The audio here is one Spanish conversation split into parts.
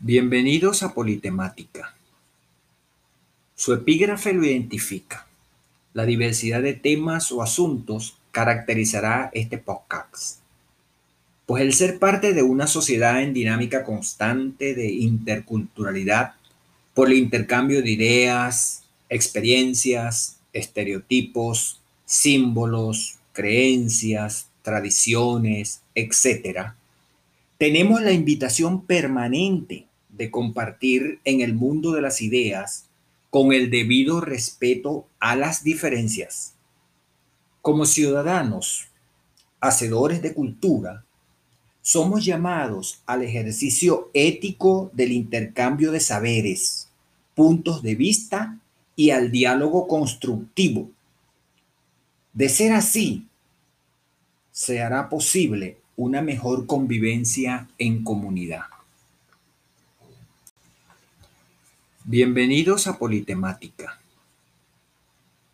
Bienvenidos a Politemática. Su epígrafe lo identifica. La diversidad de temas o asuntos caracterizará este podcast. Pues el ser parte de una sociedad en dinámica constante de interculturalidad, por el intercambio de ideas, experiencias, estereotipos, símbolos, creencias, tradiciones, etc., tenemos la invitación permanente de compartir en el mundo de las ideas con el debido respeto a las diferencias. Como ciudadanos, hacedores de cultura, somos llamados al ejercicio ético del intercambio de saberes, puntos de vista y al diálogo constructivo. De ser así, se hará posible una mejor convivencia en comunidad. Bienvenidos a Politemática.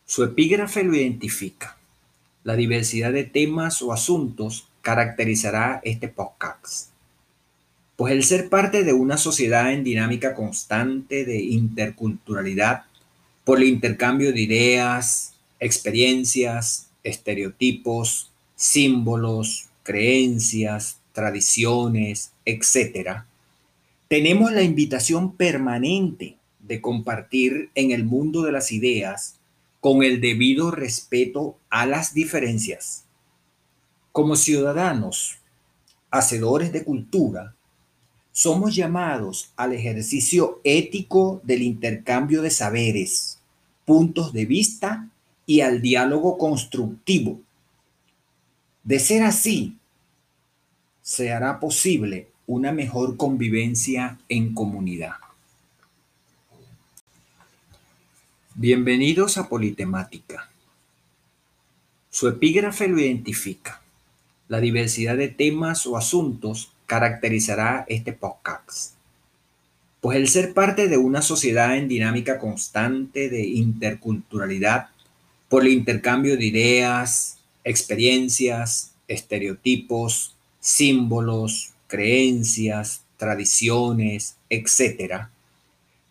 Su epígrafe lo identifica. La diversidad de temas o asuntos caracterizará este podcast. Pues el ser parte de una sociedad en dinámica constante de interculturalidad, por el intercambio de ideas, experiencias, estereotipos, símbolos, creencias, tradiciones, etc., tenemos la invitación permanente de compartir en el mundo de las ideas con el debido respeto a las diferencias. Como ciudadanos, hacedores de cultura, somos llamados al ejercicio ético del intercambio de saberes, puntos de vista y al diálogo constructivo. De ser así, se hará posible una mejor convivencia en comunidad. Bienvenidos a Politemática. Su epígrafe lo identifica. La diversidad de temas o asuntos caracterizará este podcast. Pues el ser parte de una sociedad en dinámica constante de interculturalidad, por el intercambio de ideas, experiencias, estereotipos, símbolos, creencias, tradiciones, etc.,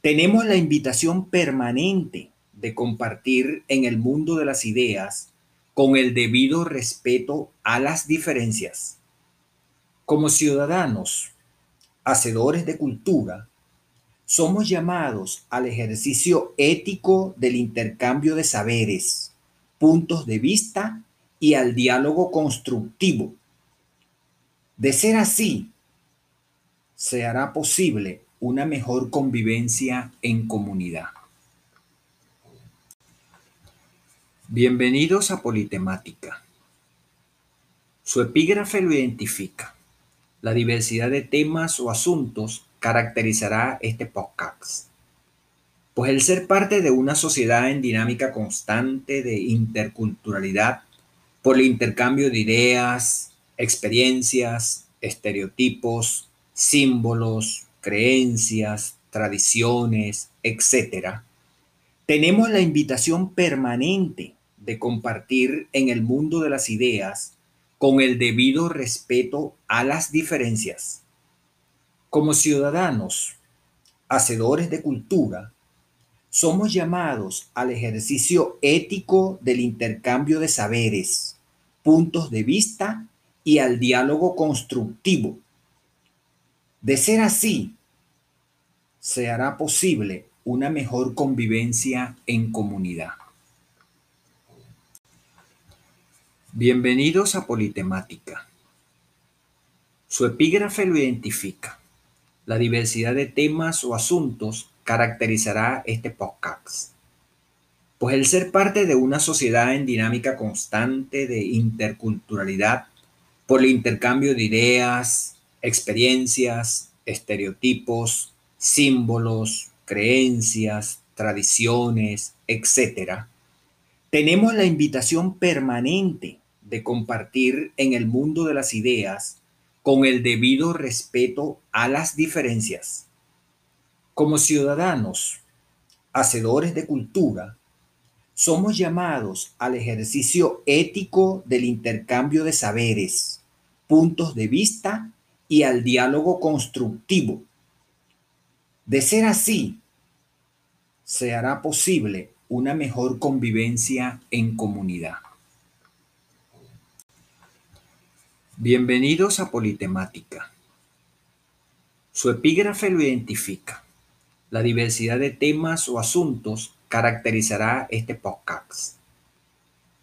tenemos la invitación permanente de compartir en el mundo de las ideas con el debido respeto a las diferencias. Como ciudadanos, hacedores de cultura, somos llamados al ejercicio ético del intercambio de saberes, puntos de vista y al diálogo constructivo. De ser así, se hará posible una mejor convivencia en comunidad. Bienvenidos a Politemática. Su epígrafe lo identifica. La diversidad de temas o asuntos caracterizará este podcast. Pues el ser parte de una sociedad en dinámica constante de interculturalidad, por el intercambio de ideas, experiencias, estereotipos, símbolos, creencias, tradiciones, etc., tenemos la invitación permanente de compartir en el mundo de las ideas con el debido respeto a las diferencias. Como ciudadanos, hacedores de cultura, somos llamados al ejercicio ético del intercambio de saberes, puntos de vista y al diálogo constructivo. De ser así, se hará posible una mejor convivencia en comunidad. Bienvenidos a Politemática. Su epígrafe lo identifica. La diversidad de temas o asuntos caracterizará este podcast. Pues el ser parte de una sociedad en dinámica constante de interculturalidad, por el intercambio de ideas, experiencias, estereotipos, símbolos, creencias, tradiciones, etc., tenemos la invitación permanente de compartir en el mundo de las ideas con el debido respeto a las diferencias. Como ciudadanos, hacedores de cultura, somos llamados al ejercicio ético del intercambio de saberes, puntos de vista y al diálogo constructivo. De ser así, se hará posible una mejor convivencia en comunidad. Bienvenidos a Politemática. Su epígrafe lo identifica. La diversidad de temas o asuntos caracterizará este podcast.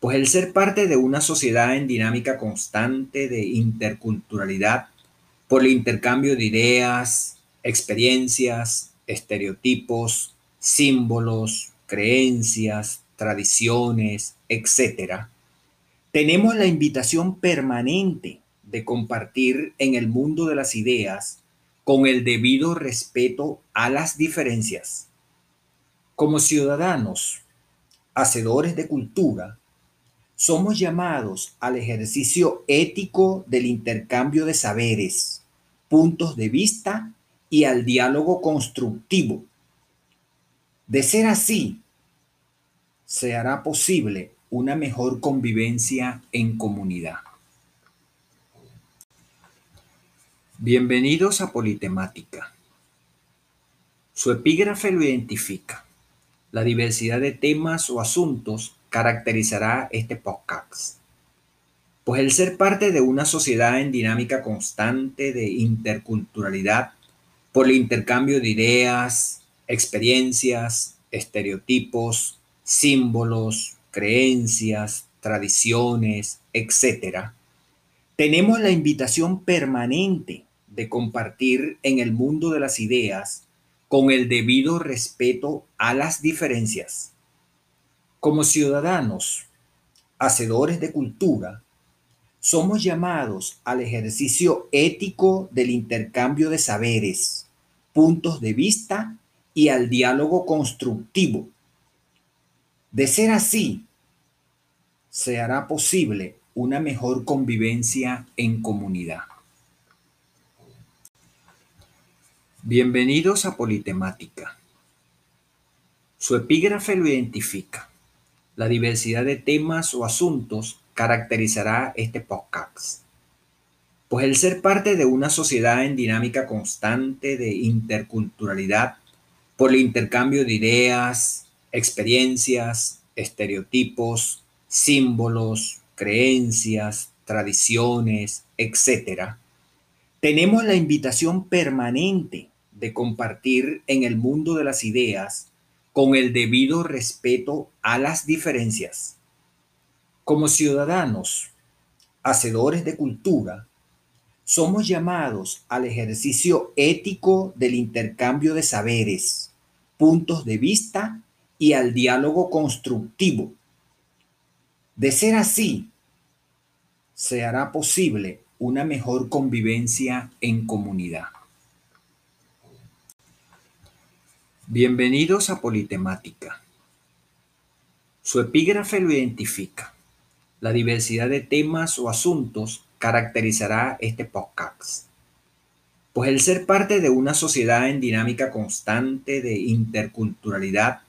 Pues el ser parte de una sociedad en dinámica constante de interculturalidad, por el intercambio de ideas, experiencias, estereotipos, símbolos, creencias, tradiciones, etc., tenemos la invitación permanente de compartir en el mundo de las ideas con el debido respeto a las diferencias. Como ciudadanos, hacedores de cultura, somos llamados al ejercicio ético del intercambio de saberes, puntos de vista y al diálogo constructivo. De ser así, se hará posible una mejor convivencia en comunidad. Bienvenidos a Politemática. Su epígrafe lo identifica. La diversidad de temas o asuntos caracterizará este podcast. Pues el ser parte de una sociedad en dinámica constante de interculturalidad, por el intercambio de ideas, experiencias, estereotipos, símbolos, creencias, tradiciones, etc., tenemos la invitación permanente de compartir en el mundo de las ideas con el debido respeto a las diferencias. Como ciudadanos, hacedores de cultura, somos llamados al ejercicio ético del intercambio de saberes, puntos de vista y al diálogo constructivo. De ser así, se hará posible una mejor convivencia en comunidad. Bienvenidos a Politemática. Su epígrafe lo identifica. La diversidad de temas o asuntos caracterizará este podcast. Pues el ser parte de una sociedad en dinámica constante de interculturalidad, por el intercambio de ideas, experiencias, estereotipos, símbolos, creencias, tradiciones, etc., tenemos la invitación permanente de compartir en el mundo de las ideas con el debido respeto a las diferencias. Como ciudadanos, hacedores de cultura, somos llamados al ejercicio ético del intercambio de saberes, puntos de vista y al diálogo constructivo. De ser así, se hará posible una mejor convivencia en comunidad. Bienvenidos a Politemática. Su epígrafe lo identifica. La diversidad de temas o asuntos caracterizará este podcast. Pues el ser parte de una sociedad en dinámica constante de interculturalidad,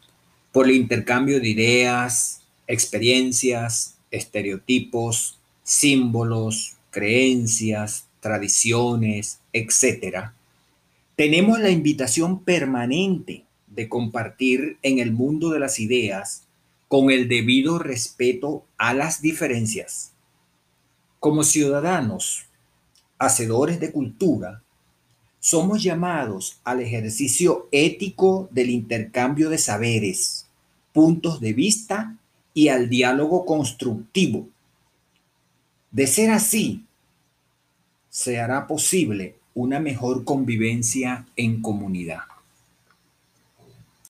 por el intercambio de ideas, experiencias, estereotipos, símbolos, creencias, tradiciones, etc., tenemos la invitación permanente de compartir en el mundo de las ideas con el debido respeto a las diferencias. Como ciudadanos, hacedores de cultura, somos llamados al ejercicio ético del intercambio de saberes, puntos de vista y al diálogo constructivo. De ser así, se hará posible una mejor convivencia en comunidad.